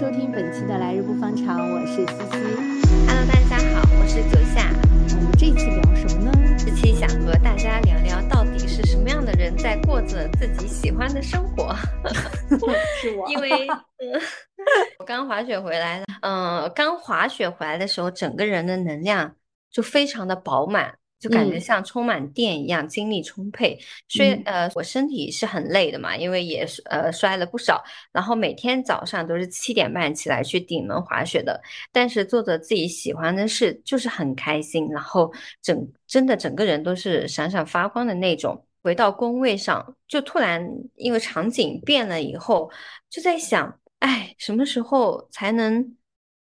收听本期的来日不方长，我是西西。Hello，大家好，我是左夏。我们这一期聊什么呢？这期想和大家聊聊，到底是什么样的人在过着自己喜欢的生活？是 我因为，嗯，我刚滑雪回来，嗯、刚滑雪回来的时候，整个人的能量就非常的饱满，就感觉嗯像充满电一样，精力充沛。虽嗯呃，我身体是很累的嘛，因为也是呃摔了不少，然后每天早上都是七点半起来去顶门滑雪的，但是做着自己喜欢的事，就是很开心，然后整真的整个人都是闪闪发光的那种。回到工位上，就突然因为场景变了以后，就在想，哎，什么时候才能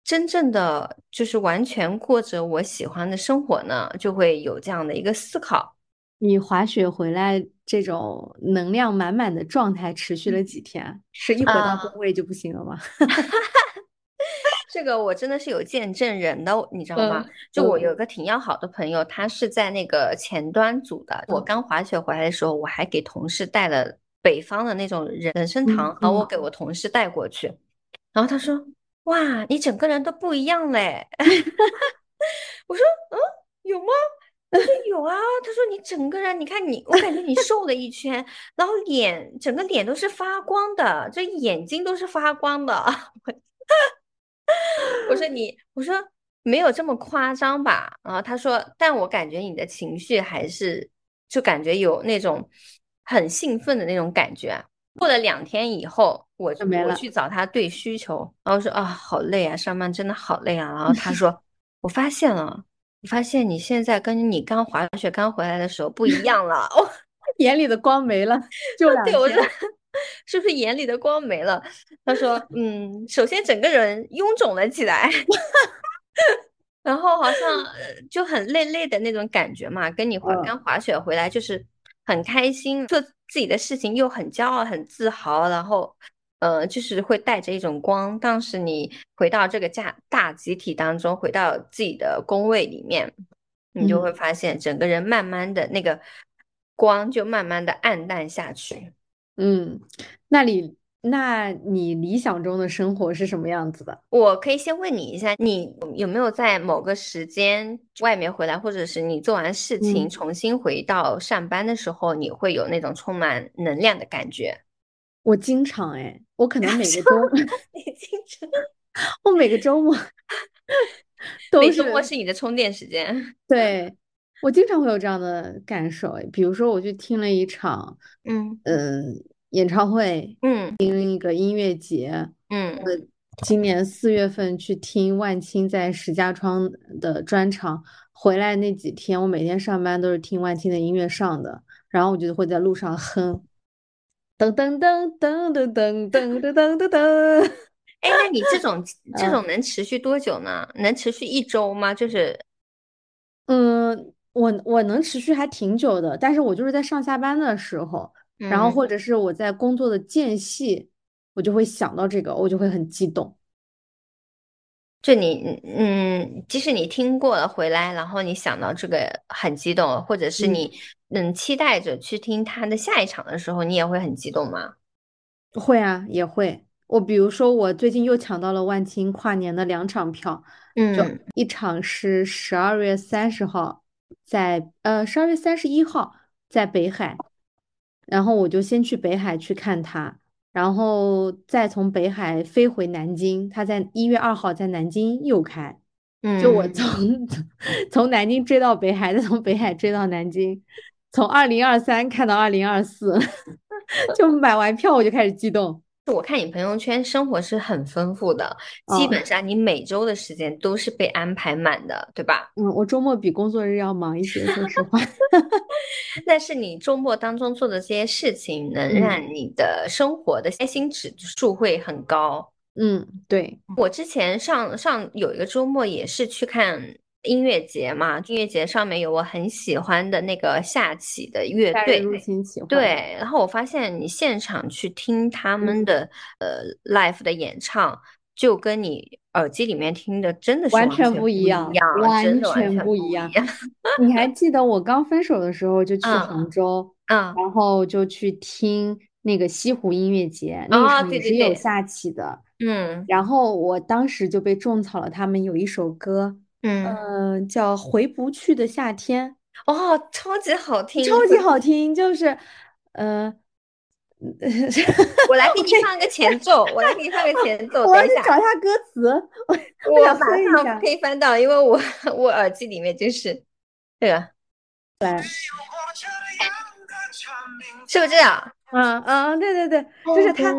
真正的就是完全过着我喜欢的生活呢？就会有这样的一个思考。你滑雪回来这种能量满满的状态持续了几天？是一回到啊工位就不行了吗？这个我真的是有见证人的，你知道吗？嗯就我嗯有个挺要好的朋友，他是在那个前端组的。我嗯刚滑雪回来的时候，我还给同事带了北方的那种人人参嗯糖，然后我嗯给我同事带过去，然后他说：“哇，你整个人都不一样嘞。”我说：“嗯，有吗？”他说 有啊，他说你整个人，你看你，我感觉你瘦了一圈，然后脸整个脸都是发光的，这眼睛都是发光的。我说你，我说没有这么夸张吧？然后他说，但我感觉你的情绪还是就感觉有那种很兴奋的那种感觉啊。过了两天以后，我就没了我去找他对需求，然后说啊，好累啊，上班真的好累啊。然后他说，我发现了，我发现你现在跟你刚滑雪刚回来的时候不一样了。哦，眼里的光没了，就两对，我说。是不是眼里的光没了？他说，嗯，首先整个人臃肿了起来，然后好像呃就很累累的那种感觉嘛。跟你滑嗯刚滑雪回来，就是很开心，做自己的事情又很骄傲、很自豪，然后呃，就是会带着一种光。当时你回到这个家大集体当中，回到自己的工位里面，你就会嗯发现整个人慢慢的那个光就慢慢的暗淡下去。嗯，那你那你理想中的生活是什么样子的？我可以先问你一下，你有没有在某个时间外面回来，或者是你做完事情嗯重新回到上班的时候，你会有那种充满能量的感觉？我经常哎，我可能每个周 你经常 我每个周末都每周末是是你的充电时间。对，我经常会有这样的感受哎，比如说我去听了一场嗯嗯演唱会，嗯听一个音乐节，嗯呃，今年四月份去听万青在石家庄的专场，回来那几天，我每天上班都是听万青的音乐上的，然后我就会在路上哼，噔噔噔噔噔噔噔噔噔噔噔，哎，那你这种 这嗯种能持续多久呢？能持续一周吗？就是嗯，我我能持续还挺久的，但是我就是在上下班的时候，然后嗯或者是我在工作的间隙，我就会想到这个，我就会很激动。就你，嗯，即使你听过了回来，然后你想到这个很激动，或者是嗯你，嗯，期待着去听他的下一场的时候，你也会很激动吗？会啊，也会。我比如说，我最近又抢到了万青跨年的两场票，嗯就嗯一场是十二月三十号在，呃十二月三十一号在北海，然后我就先去北海去看他，然后再从北海飞回南京，他在一月二号在南京又开，嗯就我嗯，从 从南京追到北海，再从北海追到南京，从二零二三看到二零二四，就买完票我就开始激动。我看你朋友圈生活是很丰富的，基哦本上你每周的时间都是被安排满的，对吧？嗯，我周末比工作日要忙一些，说实话。但是你周末当中做的这些事情，能嗯让你的生活的开心指数会很高。嗯，对，我之前上上有一个周末也是去看音乐节嘛，音乐节上面有我很喜欢的那个下棋的乐队。对，然后我发现你现场去听他们嗯的呃 live 的演唱，就跟你耳机里面听的真的是完全不一样样，完全全不一样样。你还记得我刚分手的时候就去嗯杭州，嗯，然后就去听那个西湖音乐节，那一哦场也是有对对对下棋的，嗯然后我当时就被种草了，他们有一首歌，嗯，嗯、叫《回不去的夏天》，哦，超级好听，超级好听，就是，呃，我来给你 放个前奏，我来给你放个前奏。我要等一下，去找一下歌词，我马哼一下上可以翻到，因为我 我耳机里面就是这个，来，是不是这样？嗯嗯，对对对，就是他。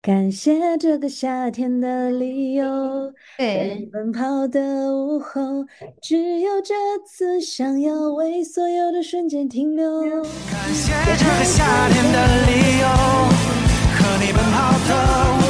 感谢这个夏天的理由，和你对，奔跑的午后，只有这次想要为所有的瞬间停留。感谢这个夏天的理由，和你奔跑的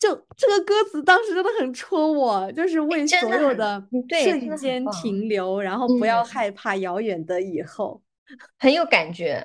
就这个歌词当时真的很戳我，就是为所有的嗯对瞬间停留，然后不要嗯害怕遥远的以后。很有感觉。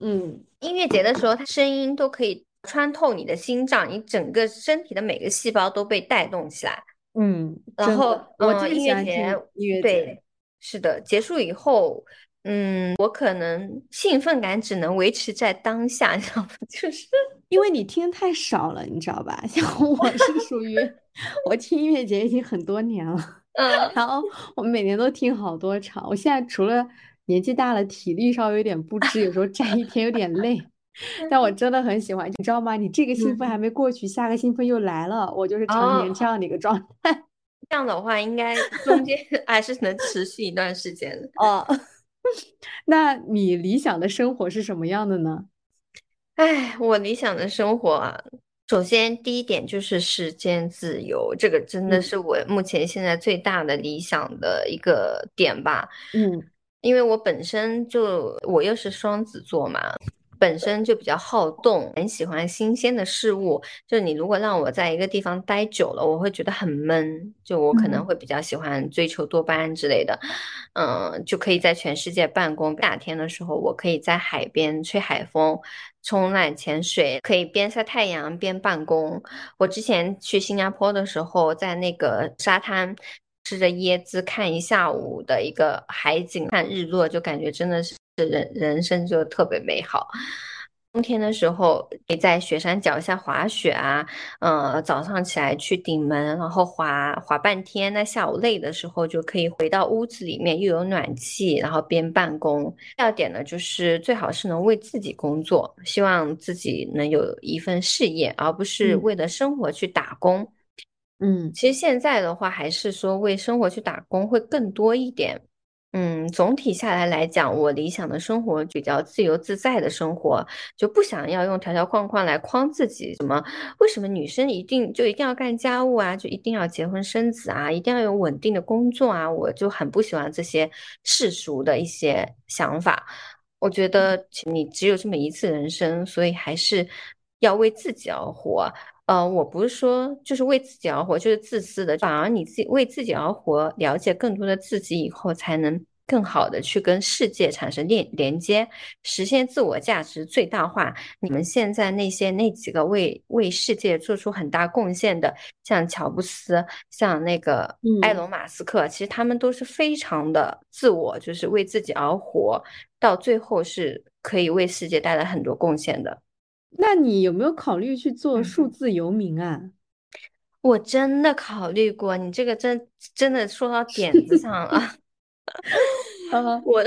嗯，音乐节的时候，它声音都可以穿透你的心脏，你整个身体的每个细胞都被带动起来。嗯，然后，我节音乐节。对，是的，结束以后，嗯，我可能兴奋感只能维持在当下，你知道吗？就是因为你听太少了，你知道吧？像我是属于 我听音乐节已经很多年了，嗯，然后我每年都听好多场。我现在除了年纪大了，体力稍微有点不支，有时候站一天有点累，但我真的很喜欢。你知道吗？你这个兴奋还没过去，下个兴奋又来了，我就是常年这样的一个状态。这样的话，应该中间还是能持续一段时间的。哦，那你理想的生活是什么样的呢？唉，我理想的生活啊，首先第一点就是时间自由，这个真的嗯是我目前现在最大的理想的一个点吧。嗯因为我本身就我又是双子座嘛，本身就比较好动，很喜欢新鲜的事物。就你如果让我在一个地方待久了，我会觉得很闷。就我可能嗯会比较喜欢追求多巴胺之类的，嗯，就可以在全世界办公。夏天的时候，我可以在海边吹海风。冲浪、潜水，可以边晒太阳边办公。我之前去新加坡的时候，在那个沙滩吃着椰子，看一下午的一个海景，看日落，就感觉真的是人人生就特别美好。冬天的时候，可以在雪山脚下滑雪啊，呃，早上起来去顶门，然后滑滑半天。那下午累的时候，就可以回到屋子里面，又有暖气，然后边办公。第二点呢，就是最好是能为自己工作，希望自己能有一份事业，而不是嗯为了生活去打工。嗯其实现在的话，还是说为生活去打工会更多一点。嗯，总体下来来讲，我理想的生活比较自由自在的生活，就不想要用条条框框来框自己。什么？为什么女生一定就一定要干家务啊？就一定要结婚生子啊？一定要有稳定的工作啊？我就很不喜欢这些世俗的一些想法。我觉得你只有这么一次人生，所以还是要为自己而活。呃，我不是说就是为自己而活，就是自私的，反而你自己为自己而活，了解更多的自己以后，才能更好的去跟世界产生连连接，实现自我价值最大化。你们现在那些那几个为为世界做出很大贡献的，像乔布斯，像那个埃嗯隆·马斯克，其实他们都是非常的自我，就是为自己而活，到最后是可以为世界带来很多贡献的。那你有没有考虑去做嗯数字游民啊？我真的考虑过，你这个真真的说到点子上了。呃，我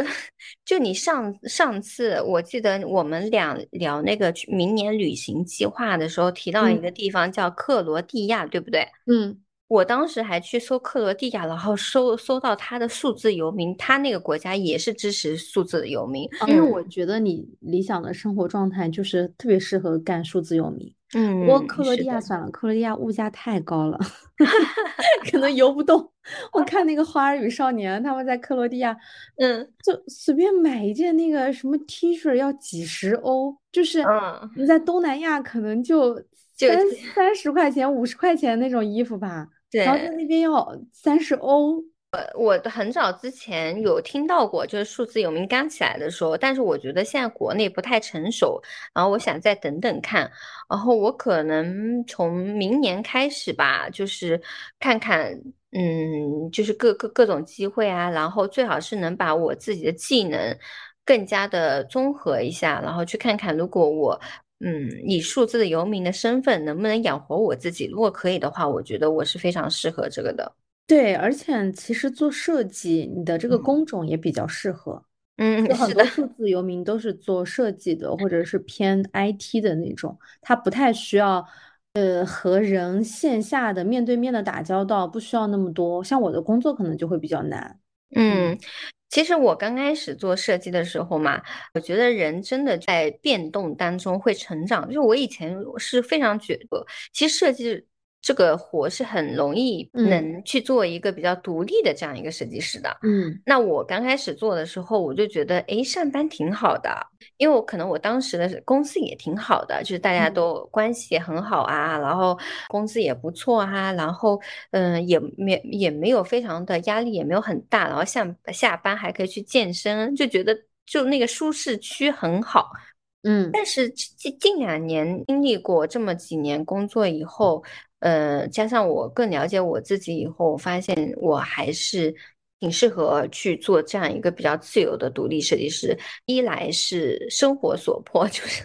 就你上上次我记得我们俩聊那个去明年旅行计划的时候，提到一嗯个地方叫克罗地亚，对不对？嗯我当时还去搜克罗地亚，然后搜搜到他的数字游民，他那个国家也是支持数字游民。啊，因为嗯我觉得你理想的生活状态就是特别适合干数字游民。嗯不嗯，过克罗，地亚算了，克罗地亚物价太高了，可能游不动。我看那个《花儿与少年》，他们在克罗地亚 嗯就随便买一件那个什么 T 恤要几十欧，就是嗯你在东南亚可能就就三三十块钱、五十块钱那种衣服吧，然后在对。那边要三十欧。我很早之前有听到过，就是数字游民刚起来的时候，但是我觉得现在国内不太成熟，然后我想再等等看，然后我可能从明年开始吧，就是看看，嗯，就是各各各种机会啊，然后最好是能把我自己的技能更加的综合一下，然后去看看，如果我嗯以数字的游民的身份能不能养活我自己，如果可以的话，我觉得我是非常适合这个的。对，而且其实做设计，你的这个嗯工种也比较适合。嗯，有很是的。多数字游民都是做设计的，或者是偏 IT 的那种，他不太需要呃和人线下的面对面的打交道，不需要那么多。像我的工作可能就会比较难。嗯，其实我刚开始做设计的时候嘛，我觉得人真的在变动当中会成长。就是我以前是非常觉得，其实设计这个活是很容易嗯能去做一个比较独立的这样一个设计师的。嗯那我刚开始做的时候，我就觉得，哎，上班挺好的，因为我可能我当时的公司也挺好的，就是大家嗯都关系也很好啊，然后工资也不错啊，然后嗯，也没也没有非常的压力，也没有很大，然后下下班还可以去健身，就觉得就那个舒适区很好。嗯但是近近两年经历过这么几年工作以后，呃，加上我更了解我自己以后，我发现我还是挺适合去做这样一个比较自由的独立设计师。一来是生活所迫，就是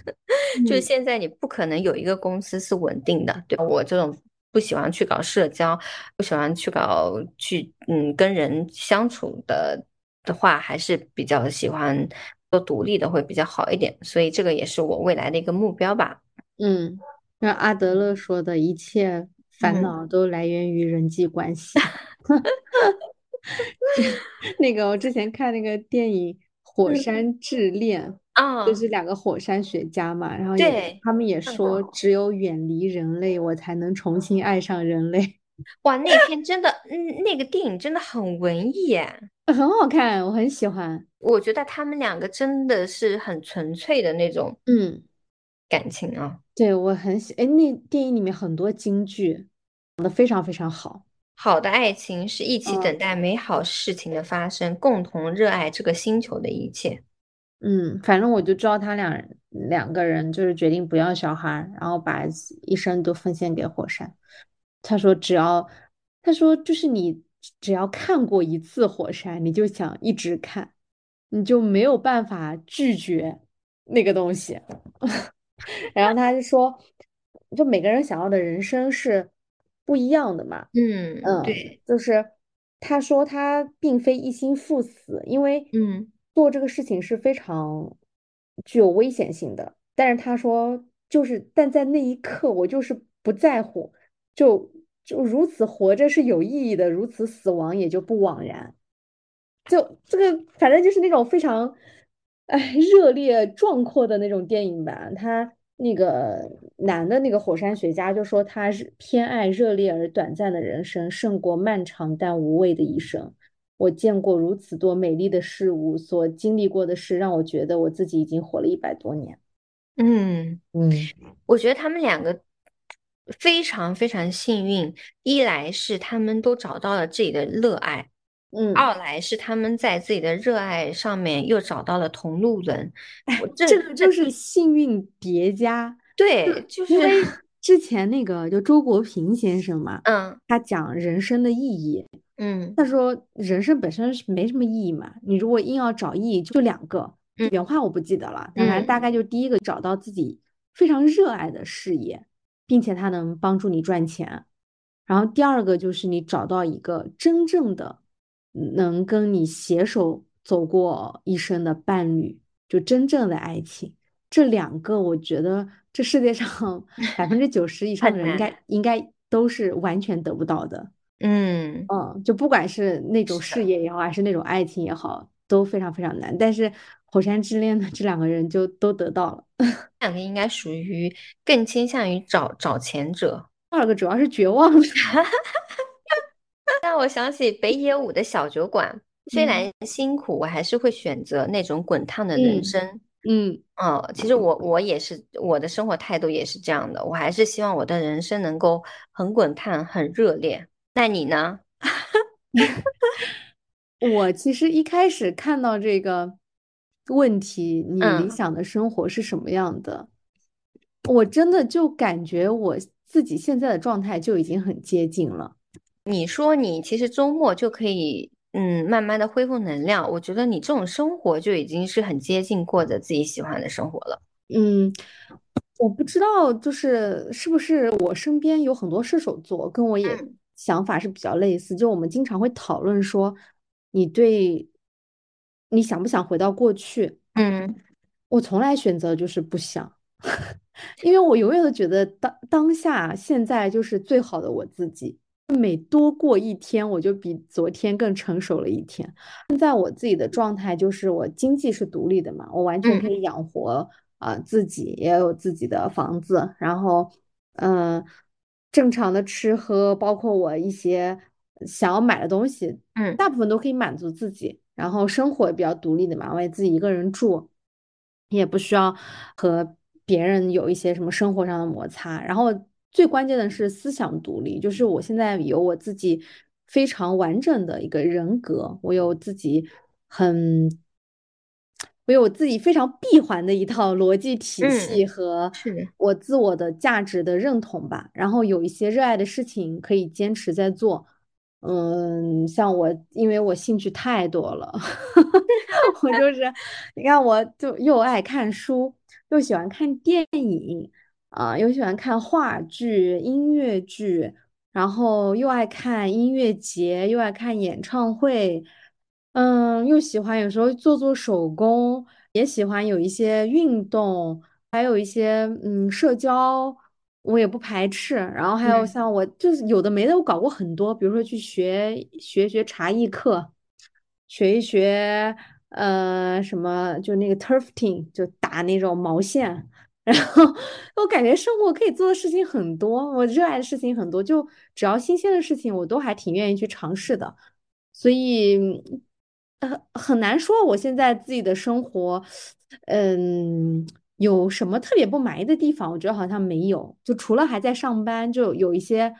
就是嗯现在你不可能有一个公司是稳定的，对吧？我这种不喜欢去搞社交，不喜欢去搞去嗯跟人相处的的话，还是比较喜欢做独立的会比较好一点，所以这个也是我未来的一个目标吧。嗯，那阿德勒说的一切烦嗯恼都来源于人际关系。那个我之前看那个电影《火嗯山之恋》，啊，就是两个火山学家嘛，然后他们也说，只有远离人类，我才能重新爱上人类。哇，那天真的，嗯，那个电影真的很文艺耶。很好看，我很喜欢。我觉得他们两个真的是很纯粹的那种嗯，感情啊。对，我很喜，哎，那电影里面很多金句讲的非常非常好。好的爱情是一起嗯等待美好事情的发生，共同热爱这个星球的一切。嗯，反正我就知道他俩两个人就是决定不要小孩，然后把一生都奉献给火山。他说只要，他说就是你只要看过一次火山，你就想一直看，你就没有办法拒绝那个东西。然后他就说，就每个人想要的人生是不一样的嘛。嗯，嗯，对，就是他说他并非一心赴死，因为嗯做这个事情是非常具有危险性的。但是他说，就是但在那一刻，我就是不在乎，就就如此活着是有意义的，如此死亡也就不枉然。就这个，反正就是那种非常，哎，热烈壮阔的那种电影吧。他那个男的那个火山学家就说，他是偏爱热烈而短暂的人生，胜过漫长但无味的一生。我见过如此多美丽的事物，所经历过的事，让我觉得我自己已经活了一百多年。嗯，嗯我觉得他们两个非常非常幸运，一来是他们都找到了自己的热爱。嗯，二来是他们在自己的热爱上面又找到了同路人，哎这这个就是幸运叠加。对，就是因为 之前那个就周国平先生嘛，嗯他讲人生的意义，嗯他说人生本身是没什么意义嘛，你如果硬要找意义，就两个，嗯原话我不记得了，但反正嗯大概就第一个找到自己非常热爱的事业，并且它能帮助你赚钱，然后第二个就是你找到一个真正的能跟你携手走过一生的伴侣，就真正的爱情。这两个，我觉得这世界上 百分之九十以上的人应该应该都是完全得不到的。嗯，嗯，就不管是那种事业也好，还是那种爱情也好，都非常非常难。但是火山之恋的这两个人就都得到了。两个应该属于更倾向于找找前者。第二个主要是绝望。让我想起北野武的小酒馆，虽嗯然辛苦，我还是会选择那种滚烫的人嗯生。嗯。嗯，其实我我也是，我的生活态度也是这样的。我还是希望我的人生能够很滚烫、很热烈。那你呢？我其实一开始看到这个问题，你理嗯，想的生活是什么样的？我真的就感觉我自己现在的状态就已经很接近了。你说你其实周末就可以，嗯，慢慢的恢复能量。我觉得你这种生活就已经是很接近过着自己喜欢的生活了。嗯，我不知道，就是是不是我身边有很多射手座，跟我也嗯想法是比较类似。就我们经常会讨论说，你对你想不想回到过去？嗯我从来选择就是不想，因为我永远都觉得当当下现在就是最好的我自己。每多过一天，我就比昨天更成熟了一天。现在我自己的状态就是我经济是独立的嘛，我完全可嗯以养活啊、自己，也有自己的房子，然后嗯、呃正常的吃喝，包括我一些想要买的东西，嗯大部分都可以满足自己。然后生活也比较独立的嘛，我也自己一个人住，也不需要和别人有一些什么生活上的摩擦。然后最关键的是思想独立，就是我现在有我自己非常完整的一个人格，我有自己很，我有我自己非常闭环的一套逻辑体系嗯，和我自我的价值的认同吧。然后有一些热爱的事情可以坚持在做。嗯，像我，因为我兴趣太多了，我就 是，你看，我就又爱看书，又喜欢看电影，啊、又喜欢看话剧、音乐剧，然后又爱看音乐节，又爱看演唱会，嗯，又喜欢有时候做做手工，也喜欢有一些运动，还有一些嗯社交。我也不排斥。然后还有嗯像我就是有的没的，我搞过很多，比如说去学学学茶艺课，学一学呃什么，就那个 turfing，就打那种毛线。然后我感觉生活可以做的事情很多，我热爱的事情很多，就只要新鲜的事情，我都还挺愿意去尝试的。所以，呃，很难说我现在自己的生活，嗯，有什么特别不满意的地方？我觉得好像没有，就除了还在上班，就有一些，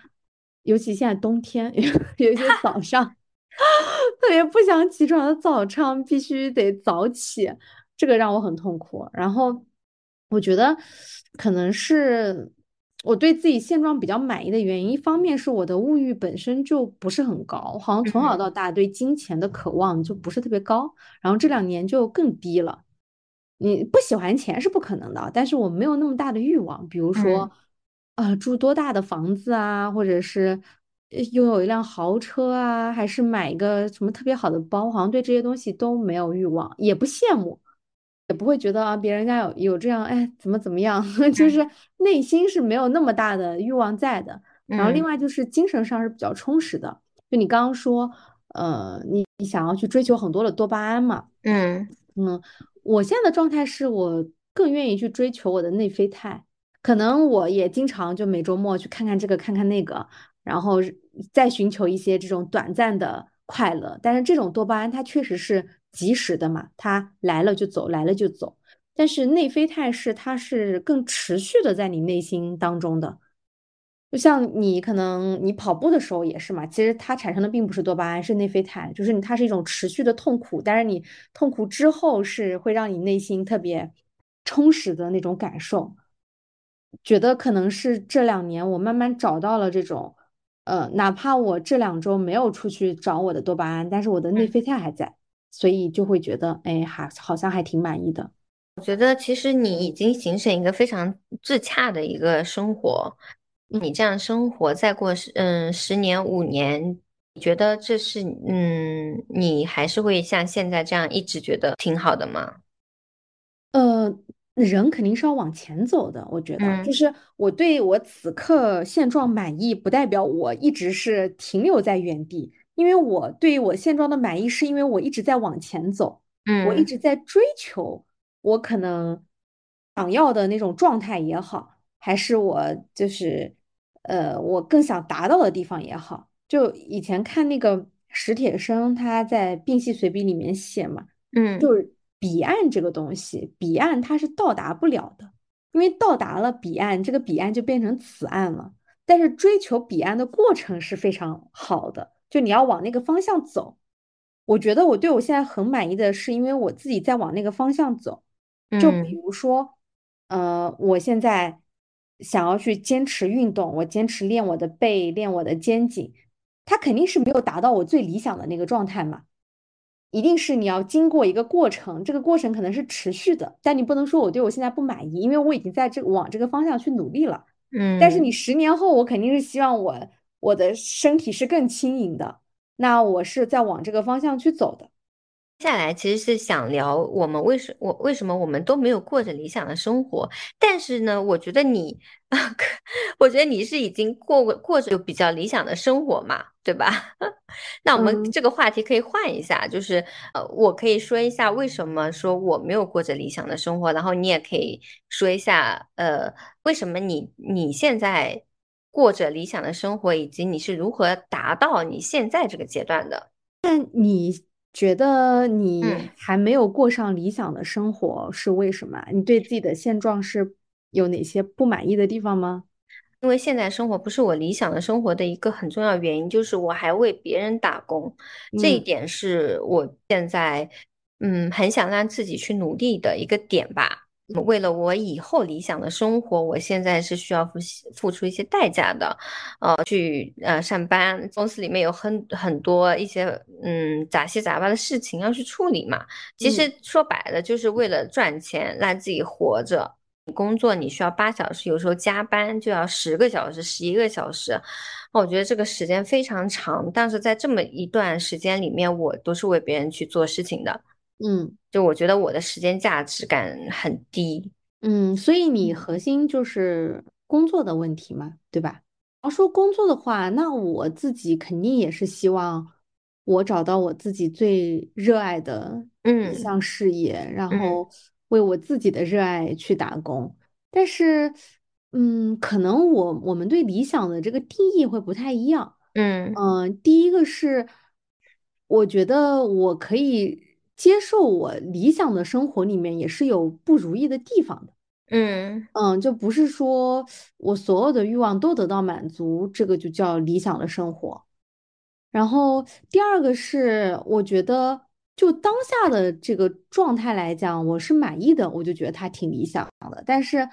尤其现在冬天，有一些早上 特别不想起床的早上，必须得早起，这个让我很痛苦。然后，我觉得可能是。我对自己现状比较满意的原因，一方面是我的物欲本身就不是很高，好像从小嗯到大对金钱的渴望就不是特别高，然后这两年就更低了。你不喜欢钱是不可能的，但是我没有那么大的欲望，比如嗯说，啊、住多大的房子啊，或者是呃拥有一辆豪车啊，还是买一个什么特别好的包，好像对这些东西都没有欲望，也不羡慕。也不会觉得啊，别人家有有这样，哎，怎么怎么样，就是嗯内心是没有那么大的欲望在的。然后另嗯外就是精神上是比较充实的。就你刚刚说，呃，你你想要去追求很多的多巴胺嘛，嗯嗯，我现在的状态是我更愿意去追求我的内啡肽，可能我也经常就每周末去看看这个看看那个，然后再寻求一些这种短暂的快乐。但是这种多巴胺它确实是及时的嘛，它来了就走，来了就走。但是内啡肽是它是更持续的在你内心当中的。就像你可能你跑步的时候也是嘛，其实它产生的并不是多巴胺，是内啡肽，就是你它是一种持续的痛苦，但是你痛苦之后是会让你内心特别充实的那种感受。觉得可能是这两年我慢慢找到了这种，呃，哪怕我这两周没有出去找我的多巴胺，但是我的内啡肽还在，所以就会觉得，哎，还好像还挺满意的。我觉得其实你已经形成一个非常自洽的一个生活，你这样生活再过十嗯十年五年，你觉得这是嗯你还是会像现在这样一直觉得挺好的吗？呃，人肯定是要往前走的，我觉得，就嗯。是我对我此刻现状满意，不代表我一直是停留在原地，因为我对于我现状的满意，是因为我一直在往前走，我一嗯。直在追求我可能想要的那种状态也好，还是我就是呃我更想达到的地方也好，就以前看那个史铁生他在《病隙随笔》里面写嘛。嗯就彼岸这个东西，彼岸它是到达不了的，因为到达了彼岸，这个彼岸就变成此岸了。但是追求彼岸的过程是非常好的，就你要往那个方向走。我觉得我对我现在很满意的是，因为我自己在往那个方向走。就比如说，呃，我现在想要去坚持运动，我坚持练我的背，练我的肩颈，它肯定是没有达到我最理想的那个状态嘛。一定是你要经过一个过程，这个过程可能是持续的，但你不能说我对我现在不满意，因为我已经在这往这个方向去努力了。嗯，但是你十年后，我肯定是希望我我的身体是更轻盈的，那我是在往这个方向去走的。接下来其实是想聊我们为什我为什么我们都没有过着理想的生活，但是呢，我觉得你，我觉得你是已经过过过着比较理想的生活嘛，对吧？那我们这个话题可以换一下，就是呃，我可以说一下为什么说我没有过着理想的生活，然后你也可以说一下，呃，为什么你你现在过着理想的生活，以及你是如何达到你现在这个阶段的？那你？觉得你还没有过上理想的生活是为什么？你对自己的现状是有哪些不满意的地方吗？因为现在生活不是我理想的生活的一个很重要原因，就是我还为别人打工，这一点是我现在嗯很想让自己去努力的一个点吧。为了我以后理想的生活，我现在是需要付付出一些代价的，呃，去呃上班，公司里面有很很多一些嗯杂七杂八的事情要去处理嘛。其实说白了，就是为了赚钱，让自己活着。工作你需要八小时，有时候加班就要十个小时、十一个小时，我觉得这个时间非常长。但是在这么一段时间里面，我都是为别人去做事情的。嗯，就我觉得我的时间价值感很低，嗯，所以你核心就是工作的问题嘛，对吧？要说工作的话，那我自己肯定也是希望我找到我自己最热爱的一项事业，然后为我自己的热爱去打工。但是，嗯，可能我我们对理想的这个定义会不太一样。嗯嗯，第一个是，我觉得我可以。接受我理想的生活里面也是有不如意的地方的，嗯嗯，就不是说我所有的欲望都得到满足，这个就叫理想的生活。然后第二个是，我觉得就当下的这个状态来讲，我是满意的，我就觉得它挺理想的。但是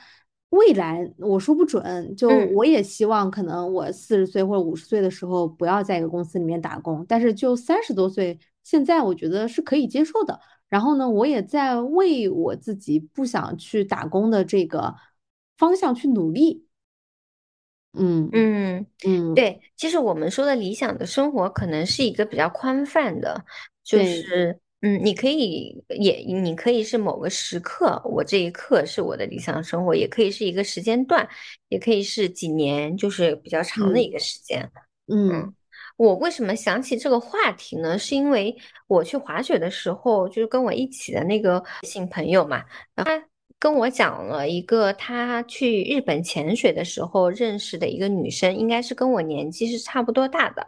未来我说不准，就我也希望可能我四十岁或者五十岁的时候不要在一个公司里面打工，但是就三十多岁。现在我觉得是可以接受的，然后呢，我也在为我自己不想去打工的这个方向去努力。嗯嗯嗯，对，其实我们说的理想的生活，可能是一个比较宽泛的，就是嗯，你可以也你可以是某个时刻，我这一刻是我的理想生活，也可以是一个时间段，也可以是几年，就是比较长的一个时间。嗯。我为什么想起这个话题呢？是因为我去滑雪的时候，就是跟我一起的那个新朋友嘛，他跟我讲了一个他去日本潜水的时候认识的一个女生，应该是跟我年纪是差不多大的。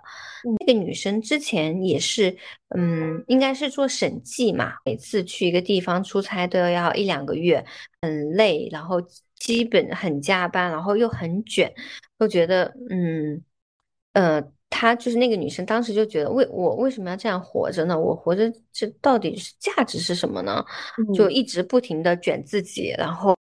那个女生之前也是，嗯，应该是做审计嘛，每次去一个地方出差都要一两个月，很累，然后基本很加班，然后又很卷，都觉得，嗯，呃。她就是那个女生，当时就觉得为我为什么要这样活着呢？我活着这到底是价值是什么呢？就一直不停的卷自己，然后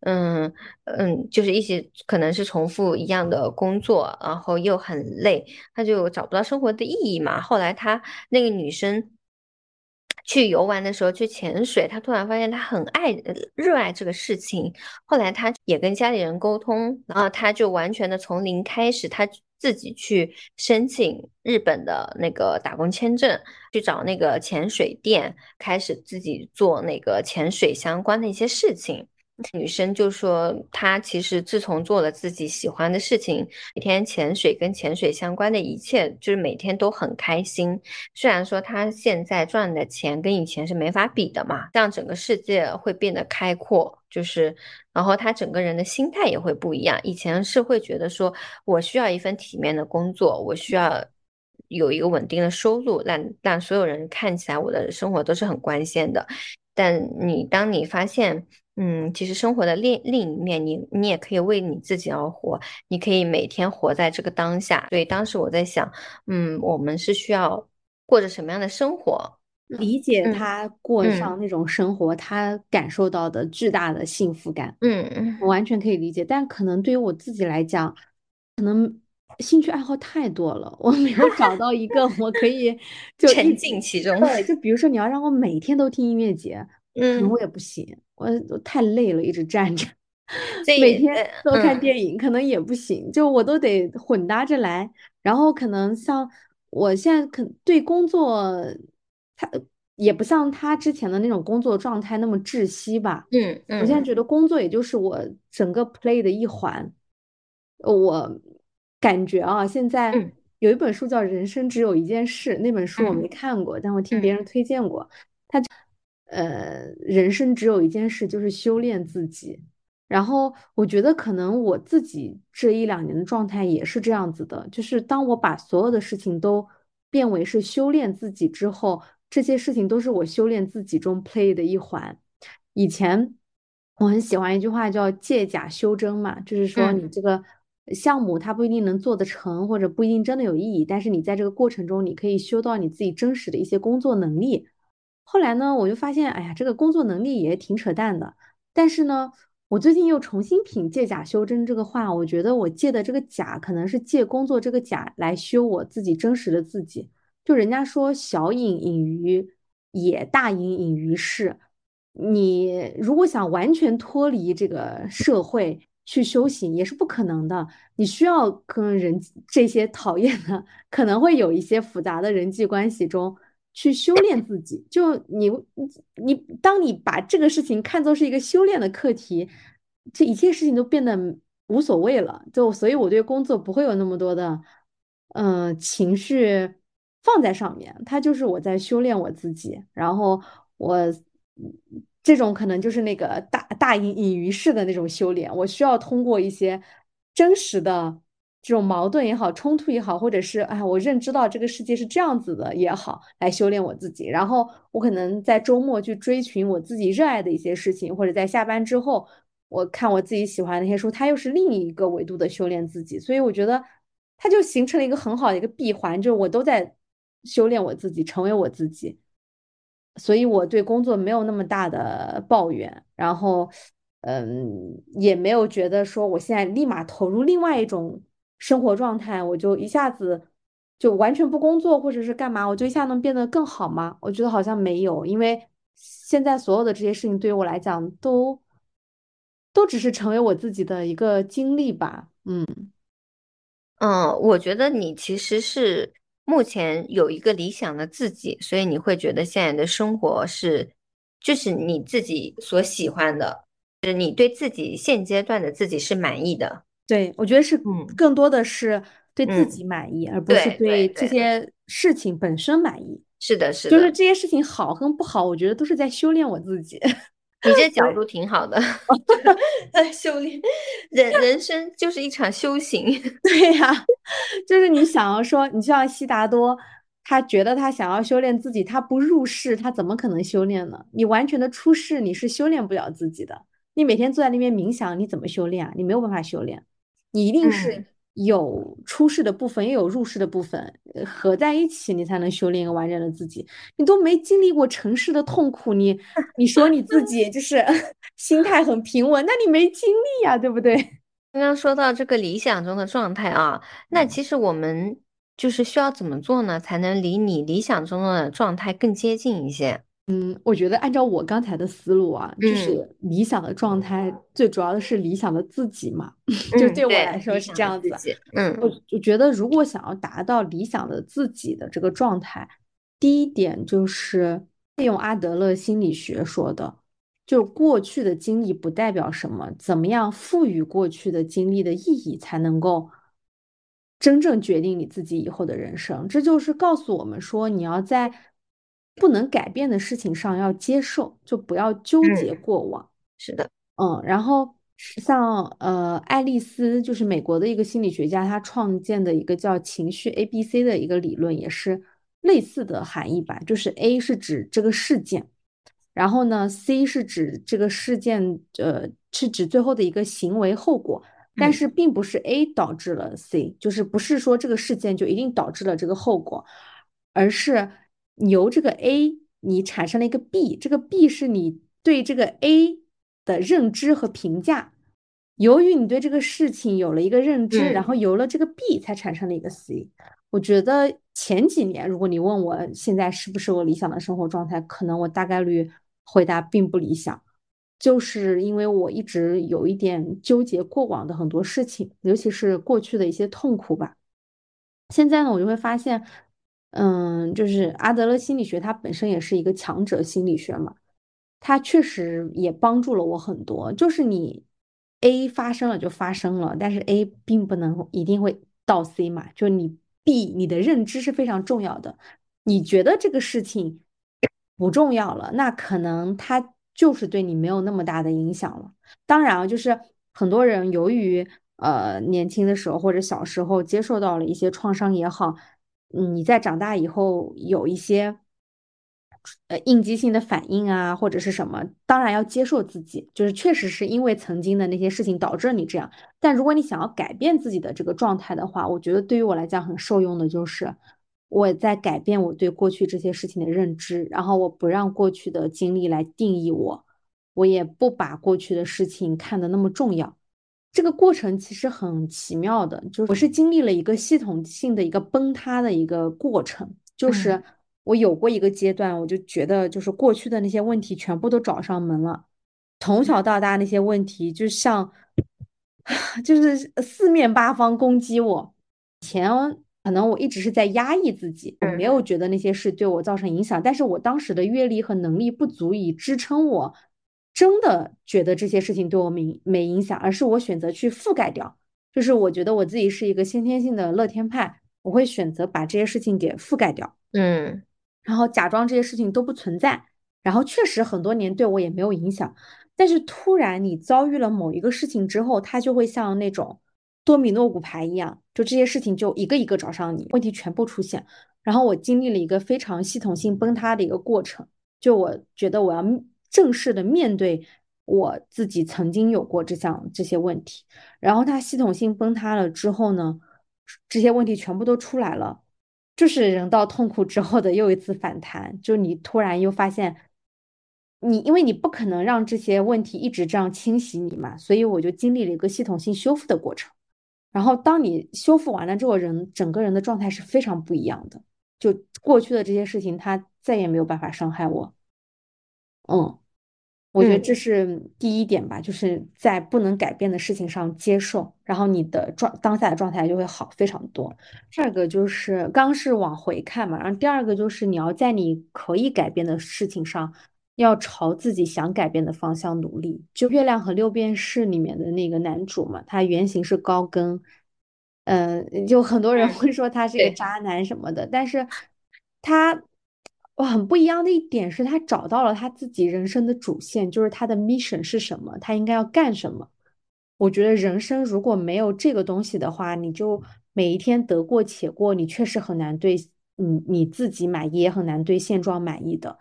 嗯嗯，就是一些可能是重复一样的工作，然后又很累，她就找不到生活的意义嘛。后来她那个女生去游玩的时候去潜水，他突然发现他很爱热爱这个事情。后来他也跟家里人沟通，然后他就完全的从零开始，他。自己去申请日本的那个打工签证，去找那个潜水店，开始自己做那个潜水相关的一些事情。女生就说，她其实自从做了自己喜欢的事情，每天潜水跟潜水相关的一切，就是每天都很开心。虽然说她现在赚的钱跟以前是没法比的嘛，这样整个世界会变得开阔。就是，然后她整个人的心态也会不一样。以前是会觉得说，我需要一份体面的工作，我需要有一个稳定的收入，让让所有人看起来我的生活都是很光鲜的。但你当你发现，嗯，其实生活的另另一面，你你也可以为你自己而活，你可以每天活在这个当下。所以当时我在想，嗯，我们是需要过着什么样的生活？理解嗯他过嗯上那种生活，他感受到的巨大的幸福感，嗯嗯我完全可以理解。但可能对于我自己来讲，可能兴趣爱好太多了，我没有找到一个我可以 就一沉浸其中。对，就比如说你要让我每天都听音乐节，可能嗯我也不行，我我太累了，一直站着。每天呃都看嗯电影，可能也不行，就我都得混搭着来。然后可能像我现在可对工作，他也不像他之前的那种工作状态那么窒息吧。嗯我现在嗯觉得工作也就是我整个 play 的一环。呃我感觉啊，现在嗯有一本书叫《人生只有一件事》，那本书我嗯没看过，但我听别嗯人推荐过。呃，人生只有一件事，就是修炼自己。然后我觉得可能我自己这一两年的状态也是这样子的，就是当我把所有的事情都变为是修炼自己之后，这些事情都是我修炼自己中 play 的一环。以前我很喜欢一句话叫借假修真嘛，就是说嗯你这个项目它不一定能做得成，或者不一定真的有意义，但是你在这个过程中，你可以修到你自己真实的一些工作能力。后来呢，我就发现，哎呀，这个工作能力也挺扯淡的。但是呢，我最近又重新品借假修真这个话，我觉得我借的这个假，可能是借工作这个假来修我自己真实的自己。就人家说小隐隐于野，大隐隐于市。你如果想完全脱离这个社会去修行，也是不可能的。你需要跟人这些讨厌的，可能会有一些复杂的人际关系中去修炼自己。就你你，当你把这个事情看作是一个修炼的课题，这一切事情都变得无所谓了。就所以，我对工作不会有那么多的嗯、情绪放在上面，它就是我在修炼我自己，然后我。这种可能就是那个大大隐隐于市的那种修炼，我需要通过一些真实的这种矛盾也好、冲突也好，或者是哎，我认知到这个世界是这样子的也好，来修炼我自己。然后我可能在周末去追寻我自己热爱的一些事情，或者在下班之后，我看我自己喜欢的那些书，它又是另一个维度的修炼自己。所以我觉得它就形成了一个很好的一个闭环，就是我都在修炼我自己，成为我自己。所以我对工作没有那么大的抱怨，然后，嗯，也没有觉得说我现在立马投入另外一种生活状态，我就一下子就完全不工作或者是干嘛，我就一下能变得更好吗？我觉得好像没有，因为现在所有的这些事情对于我来讲都都只是成为我自己的一个经历吧，嗯。嗯，我觉得你其实是目前有一个理想的自己，所以你会觉得现在的生活是就是你自己所喜欢的，就是你对自己现阶段的自己是满意的。对，我觉得是嗯更多的是对自嗯己满意，而不是对这些事情本身满意。是的，是的就是，这些事情好跟不好，我觉得都是在修炼我自己。你这角度挺好的，在修炼，人人生就是一场修行。对呀，就是你想要说，你就像悉达多，他觉得他想要修炼自己，他不入世，他怎么可能修炼呢？你完全的出世，你是修炼不了自己的。你每天坐在那边冥想，你怎么修炼啊？你没有办法修炼，你一定是嗯有出世的部分，也有入世的部分，呃合在一起，你才能修炼一个完整的自己。你都没经历过尘世的痛苦，你 你说你自己就是 心态很平稳，那你没经历呀，对不对？刚刚说到这个理想中的状态啊，那其实我们就是需要怎么做呢，才能离你理想中的状态更接近一些？嗯，我觉得按照我刚才的思路啊，就嗯是理想的状态，最主要的是理想的自己嘛，就嗯，对我，来说是这样子。嗯我我觉得，如果想要达到理想的自己的这个状态，第一点就是利用阿德勒心理学说的，就是过去的经历不代表什么，怎么样赋予过去的经历的意义，才能够真正决定你自己以后的人生。这就是告诉我们说，你要在不能改变的事情上要接受，就不要纠结嗯，过往。是的，嗯，然后像呃，爱丽丝就是美国的一个心理学家，他创建的一个叫情绪 ABC 的一个理论，也是类似的含义吧。就是 A 是指这个事件，然后呢，C 是指这个事件，呃，是指最后的一个行为后果，但嗯是并不是 A 导致了 C，就是不是说这个事件就一定导致了这个后果，而是由这个 A 你产生了一个 B，这个 B 是你对这个 A 的认知和评价。由于你对这个事情有了一个认知，然嗯后有了这个 B 才产生了一个 C。我觉得前几年，如果你问我现在是不是我理想的生活状态，可能我大概率回答并不理想，就是因为我一直有一点纠结过往的很多事情，尤其是过去的一些痛苦吧。现在呢，我就会发现，嗯，就是阿德勒心理学它本身也是一个强者心理学嘛，它确实也帮助了我很多。就是你 A 发生了就发生了，但是 A 并不能一定会到 C 嘛，就你 B 你的认知是非常重要的。你觉得这个事情不重要了，那可能它就是对你没有那么大的影响了。当然啊，就是很多人由于呃年轻的时候或者小时候接受到了一些创伤也好，你在长大以后有一些呃应激性的反应啊，或者是什么，当然要接受自己，就是确实是因为曾经的那些事情导致你这样。但如果你想要改变自己的这个状态的话，我觉得对于我来讲很受用的就是我在改变我对过去这些事情的认知，然后我不让过去的经历来定义我，我也不把过去的事情看得那么重要。这个过程其实很奇妙的，就是我是经历了一个系统性的一个崩塌的一个过程，就是嗯我有过一个阶段，我就觉得就是过去的那些问题全部都找上门了，从小到大那些问题就像 就是四面八方攻击我。前可能我一直是在压抑自己，我没有觉得那些事对我造成影响，但是我当时的阅历和能力不足以支撑我真的觉得这些事情对我没没影响，而是我选择去覆盖掉。就是我觉得我自己是一个先天性的乐天派，我会选择把这些事情给覆盖掉，嗯然后假装这些事情都不存在。然后确实很多年对我也没有影响，但是突然你遭遇了某一个事情之后，它就会像那种多米诺骨牌一样，就这些事情就一个一个找上你，问题全部出现。然后我经历了一个非常系统性崩塌的一个过程，就我觉得我要正式的面对我自己曾经有过这项这些问题，然后它系统性崩塌了之后呢，这些问题全部都出来了。就是人到痛苦之后的又一次反弹，就你突然又发现，你因为你不可能让这些问题一直这样侵袭你嘛，所以我就经历了一个系统性修复的过程。然后当你修复完了之后，人整个人的状态是非常不一样的。就过去的这些事情，他再也没有办法伤害我。嗯，我觉得这嗯是第一点吧，就是在不能改变的事情上接受，然后你的状当下的状态就会好非常多。第二个就是刚是往回看嘛，然后第二个就是你要在你可以改变的事情上，要朝自己想改变的方向努力。就《月亮和六便士》里面的那个男主嘛，他原型是高更，嗯、就很多人会说他是一个渣男什么的，但是他。哇，很不一样的一点是他找到了他自己人生的主线，就是他的 mission 是什么，他应该要干什么。我觉得人生如果没有这个东西的话，你就每一天得过且过，你确实很难对你你自己满意，也很难对现状满意的。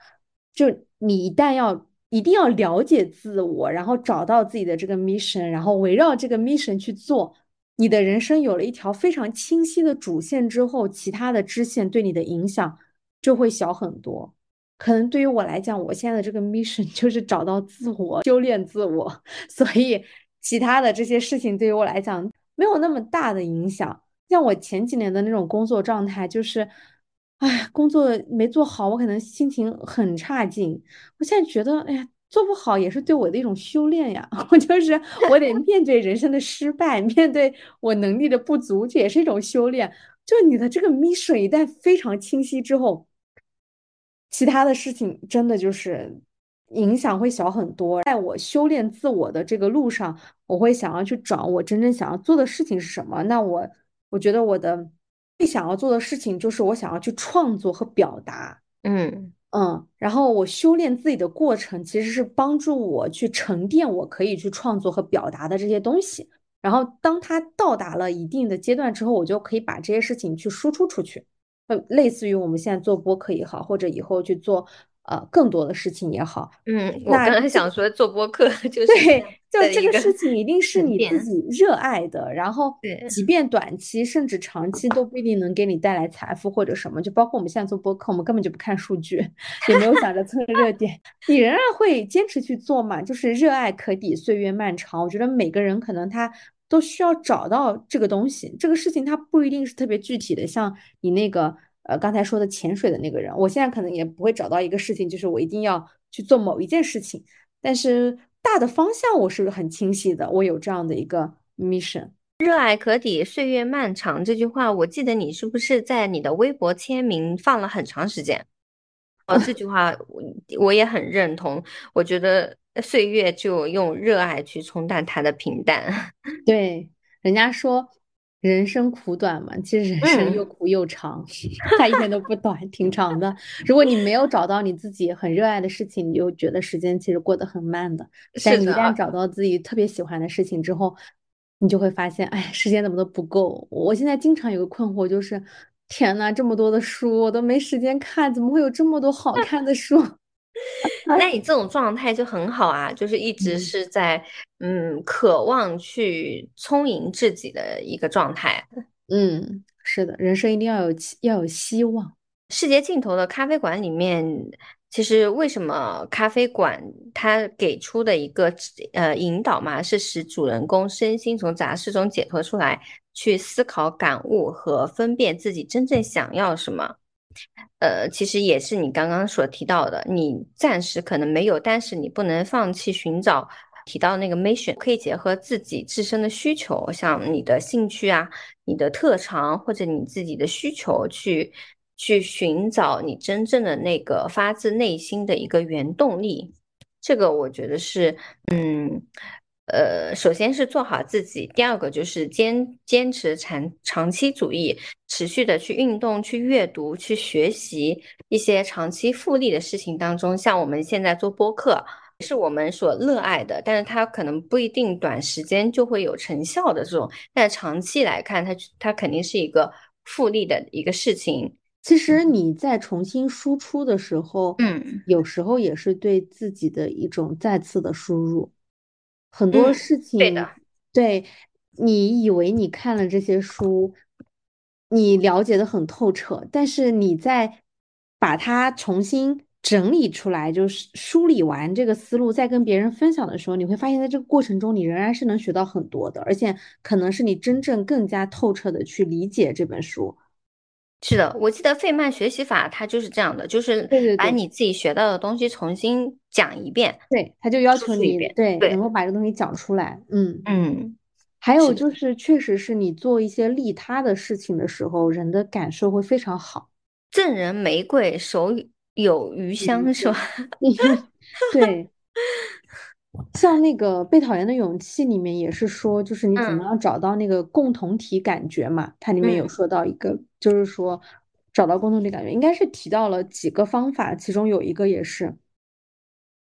就你一旦要一定要了解自我，然后找到自己的这个 mission，然后围绕这个 mission 去做，你的人生有了一条非常清晰的主线之后，其他的支线对你的影响就会小很多。可能对于我来讲，我现在的这个 mission 就是找到自我，修炼自我，所以其他的这些事情对于我来讲没有那么大的影响。像我前几年的那种工作状态，就是，哎，工作没做好，我可能心情很差劲。我现在觉得，哎呀，做不好也是对我的一种修炼呀。我就是我得面对人生的失败，面对我能力的不足，这也是一种修炼。就你的这个 mission 一旦非常清晰之后，其他的事情真的就是影响会小很多。在我修炼自我的这个路上，我会想要去找我真正想要做的事情是什么。那我我觉得我的最想要做的事情就是我想要去创作和表达。嗯嗯，然后我修炼自己的过程其实是帮助我去沉淀我可以去创作和表达的这些东西。然后当它到达了一定的阶段之后，我就可以把这些事情去输出出去。呃，类似于我们现在做播客也好，或者以后去做呃更多的事情也好，嗯，我那刚才想说做播客就是对，就这个事情一定是你自己热爱的，然后即便短期甚至长期都不一定能给你带来财富或者什么，就包括我们现在做播客，我们根本就不看数据，也没有想着蹭热点，你仍然会坚持去做嘛，就是热爱可抵岁月漫长。我觉得每个人可能他都需要找到这个东西，这个事情它不一定是特别具体的，像你那个呃刚才说的潜水的那个人，我现在可能也不会找到一个事情，就是我一定要去做某一件事情。但是大的方向我是很清晰的，我有这样的一个 mission。热爱可抵岁月漫长这句话，我记得你是不是在你的微博签名放了很长时间？哦，这句话我我也很认同。我觉得岁月就用热爱去冲淡它的平淡。对，人家说人生苦短嘛，其实人生又嗯，苦又长，它一点都不短，挺长的。如果你没有找到你自己很热爱的事情，你就觉得时间其实过得很慢的。但你一旦，找到自己特别喜欢的事情之后，你就会发现，哎，时间怎么都不够。我现在经常有个困惑，就是天呐，这么多的书我都没时间看，怎么会有这么多好 看的书？那你 这种状态就很好啊，就是一直嗯是在嗯渴望去充盈自己的一个状态。嗯，是的，人生一定要有要有希望。世界尽头的咖啡馆里面，其实为什么咖啡馆它给出的一个呃引导嘛，是使主人公身心从杂事中解脱出来，去思考、感悟和分辨自己真正想要什么。呃，其实也是你刚刚所提到的，你暂时可能没有，但是你不能放弃寻找。提到那个 mission，可以结合自己自身的需求，像你的兴趣啊、你的特长或者你自己的需求去去寻找你真正的那个发自内心的一个原动力。这个我觉得是，嗯，呃，首先是做好自己，第二个就是坚坚持长长期主义，持续的去运动、去阅读、去学习一些长期复利的事情当中，像我们现在做播客。是我们所热爱的，但是它可能不一定短时间就会有成效的这种，但长期来看，它它肯定是一个复利的一个事情。其实你在重新输出的时候，嗯有时候也是对自己的一种再次的输入。很多嗯，事情，对的，对，你以为你看了这些书，你了解的很透彻，但是你在把它重新整理出来，就是梳理完这个思路，再跟别人分享的时候，你会发现在这个过程中，你仍然是能学到很多的，而且可能是你真正更加透彻的去理解这本书。是的，我记得费曼学习法它就是这样的，就是。把你自己学到的东西重新讲一遍，对，他就要求你一遍。对能对，够把这个东西讲出来，嗯，嗯，还有，就是确实是你做一些利他的事情的时候，人的感受会非常好。赠人玫瑰，手有余香，是吧？对，像那个《被讨厌的勇气》里面也是说，就是你怎么嗯样找到那个共同体感觉嘛？它里面有嗯说到一个，就是说找到共同体感觉，应该是提到了几个方法，其中有一个也是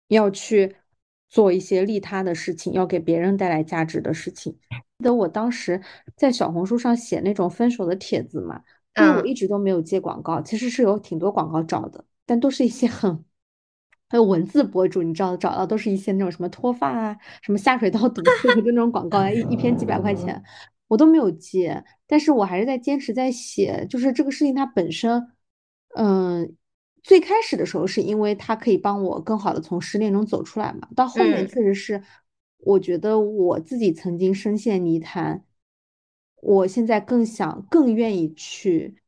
要去做一些利他的事情，要给别人带来价值的事情。记得我当时在小红书上写那种分手的帖子嘛，因为我嗯一直都没有接广告，其实是有挺多广告找的，但都是一些很。还有文字博主，你知道找到都是一些那种什么脱发啊、什么下水道堵塞的那种广告，一一篇几百块钱，我都没有接，但是我还是在坚持在写。就是这个事情它本身，嗯，最开始的时候是因为它可以帮我更好的从失恋中走出来嘛，到后面嗯确实是，我觉得我自己曾经深陷泥潭，我现在更想、更愿意去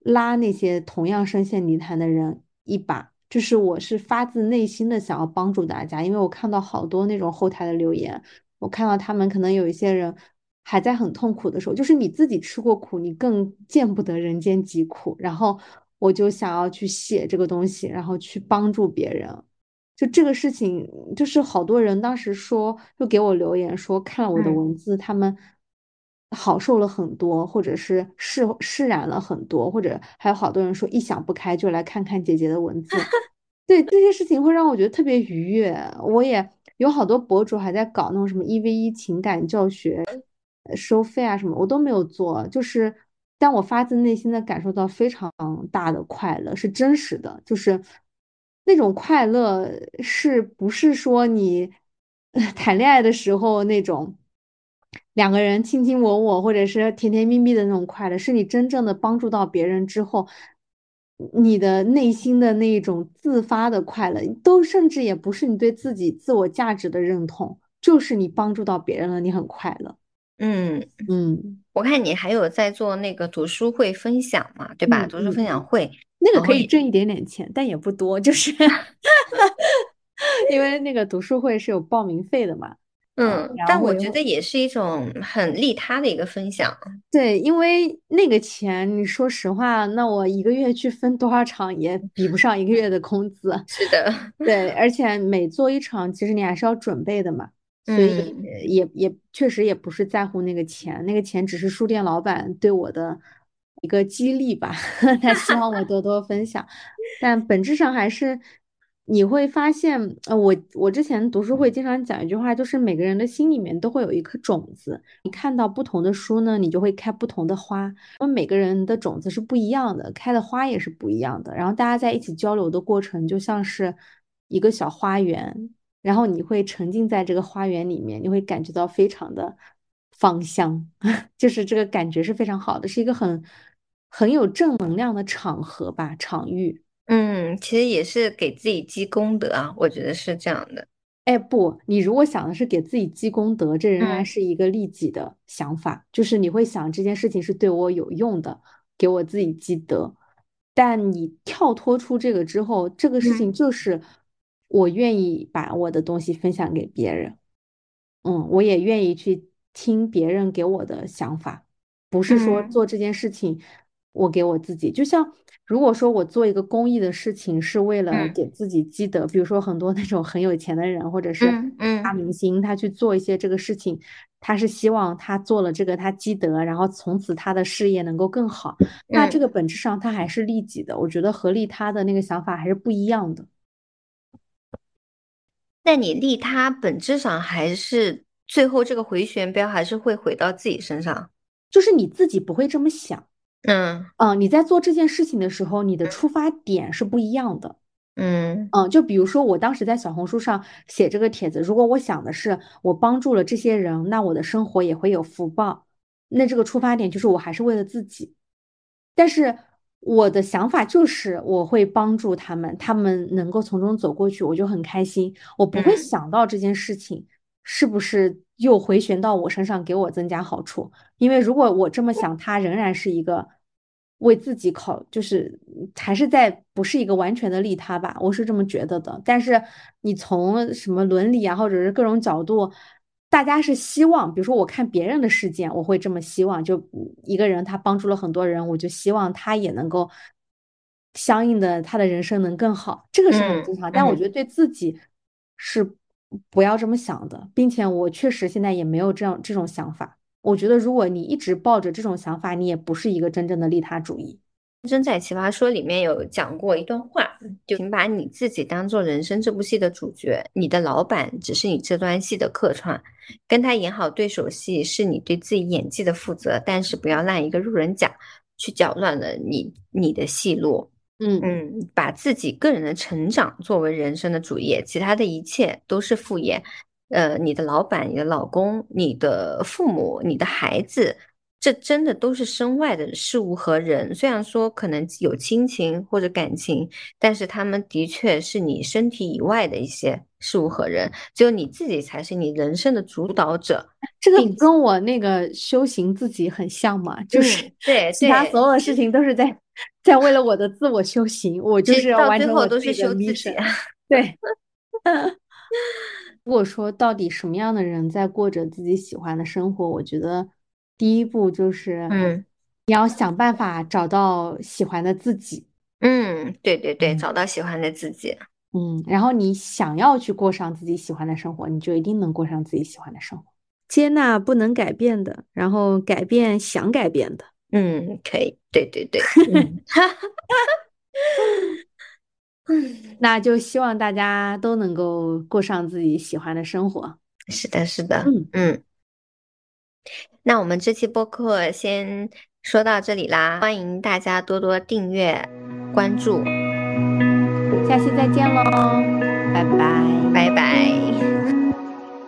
拉那些同样深陷泥潭的人一把。就是我是发自内心的想要帮助大家，因为我看到好多那种后台的留言，我看到他们可能有一些人还在很痛苦的时候，就是你自己吃过苦，你更见不得人间疾苦。然后我就想要去写这个东西，然后去帮助别人。就这个事情，就是好多人当时说，就给我留言说看了我的嗯，文字，他们好受了很多，或者是释释然了很多，或者还有好多人说一想不开就来看看姐姐的文字。对，这些事情会让我觉得特别愉悦。我也有好多博主还在搞那种什么一 v 一情感教学，呃收费啊什么，我都没有做。就是但我发自内心的感受到非常大的快乐，是真实的。就是那种快乐是不是说你呃 谈恋爱的时候那种两个人卿卿我我，或者是甜甜蜜蜜的那种快乐，是你真正的帮助到别人之后，你的内心的那一种自发的快乐，都甚至也不是你对自己自我价值的认同，就是你帮助到别人了，你很快乐。嗯，嗯，我看你还有在做那个读书会分享嘛，对吧？嗯读书嗯分享会，那个可以挣一点点钱，但也不多，就是 因为那个读书会是有报名费的嘛。嗯，但我觉得也是一种很利他的一个分享。对，因为那个钱，你说实话，那我一个月去分多少场也比不上一个月的工资。是的，对，而且每做一场，其实你还是要准备的嘛，所以也也确实也不是在乎那个钱，那个钱只是书店老板对我的一个激励吧，他希望我多多分享，但本质上还是你会发现，呃，我我之前读书会经常讲一句话，就是每个人的心里面都会有一颗种子，你看到不同的书呢，你就会开不同的花，那么每个人的种子是不一样的，开的花也是不一样的，然后大家在一起交流的过程就像是一个小花园。然后你会沉浸在这个花园里面，你会感觉到非常的芳香，就是这个感觉是非常好的，是一个很很有正能量的场合吧，场域。嗯，其实也是给自己积功德啊，我觉得是这样的。哎，不，你如果想的是给自己积功德，这仍然嗯是一个利己的想法，就是你会想这件事情是对我有用的，给我自己积德。但你跳脱出这个之后，这个事情嗯就是我愿意把我的东西分享给别人。嗯，我也愿意去听别人给我的想法，不是说嗯做这件事情我给我自己。就像如果说我做一个公益的事情是为了嗯给自己积德，比如说很多那种很有钱的人或者是大明星，他去做一些这个事情，他是希望他做了这个他积德，然后从此他的事业能够更好。那这嗯个本质上他还是利己的，我觉得和利他的那个想法还是不一样的。那你利他本质上还是最后这个回旋镖还是会回到自己身上。就是你自己不会这么想。嗯嗯，你在做这件事情的时候，你的出发点是不一样的。嗯嗯，就比如说我当时在小红书上写这个帖子，如果我想的是我帮助了这些人，那我的生活也会有福报，那这个出发点就是我还是为了自己。但是我的想法就是我会帮助他们，他们能够从中走过去，我就很开心。我不会嗯想到这件事情是不是又回旋到我身上，给我增加好处。因为如果我这么想，它仍然是一个为自己考，就是还是在不是一个完全的利他吧，我是这么觉得的。但是你从什么伦理啊，或者是各种角度，大家是希望，比如说我看别人的事件，我会这么希望，就嗯一个人他帮助了很多人，我就希望他也能够相应的他的人生能更好，这个是很嗯正常。但我嗯觉得对自己是不要这么想的，并且我确实现在也没有这样这种想法。我觉得如果你一直抱着这种想法，你也不是一个真正的利他主义。真在奇葩说里面有讲过一段话，就请把你自己当做人生这部戏的主角，你的老板只是你这段戏的客串，跟他演好对手戏是你对自己演技的负责，但是不要让一个路人甲去搅乱了你你的戏路。嗯嗯，把自己个人的成长作为人生的主业，其他的一切都是副业。呃，你的老板、你的老公、你的父母、你的孩子，这真的都是身外的事物和人。虽然说可能有亲情或者感情，但是他们的确是你身体以外的一些事物和人，只有你自己才是你人生的主导者。这个并跟我那个修行自己很像嘛，就是嗯对其他所有的事情都是在在为了我的自我修行，我就是要完到最后成我自己都是修自的 mission 己。对。如果说到底什么样的人在过着自己喜欢的生活，我觉得第一步就是嗯你要想办法找到喜欢的自己，嗯，对对对，嗯找到喜欢的自己。嗯，然后你想要去过上自己喜欢的生活，你就一定能过上自己喜欢的生活。接纳不能改变的，然后改变想改变的。嗯，可以，对对对，嗯，嗯。那就希望大家都能够过上自己喜欢的生活。是的是的嗯。嗯。那我们这期播客先说到这里啦欢迎大家多多订阅关注。下期再见喽拜拜。拜拜。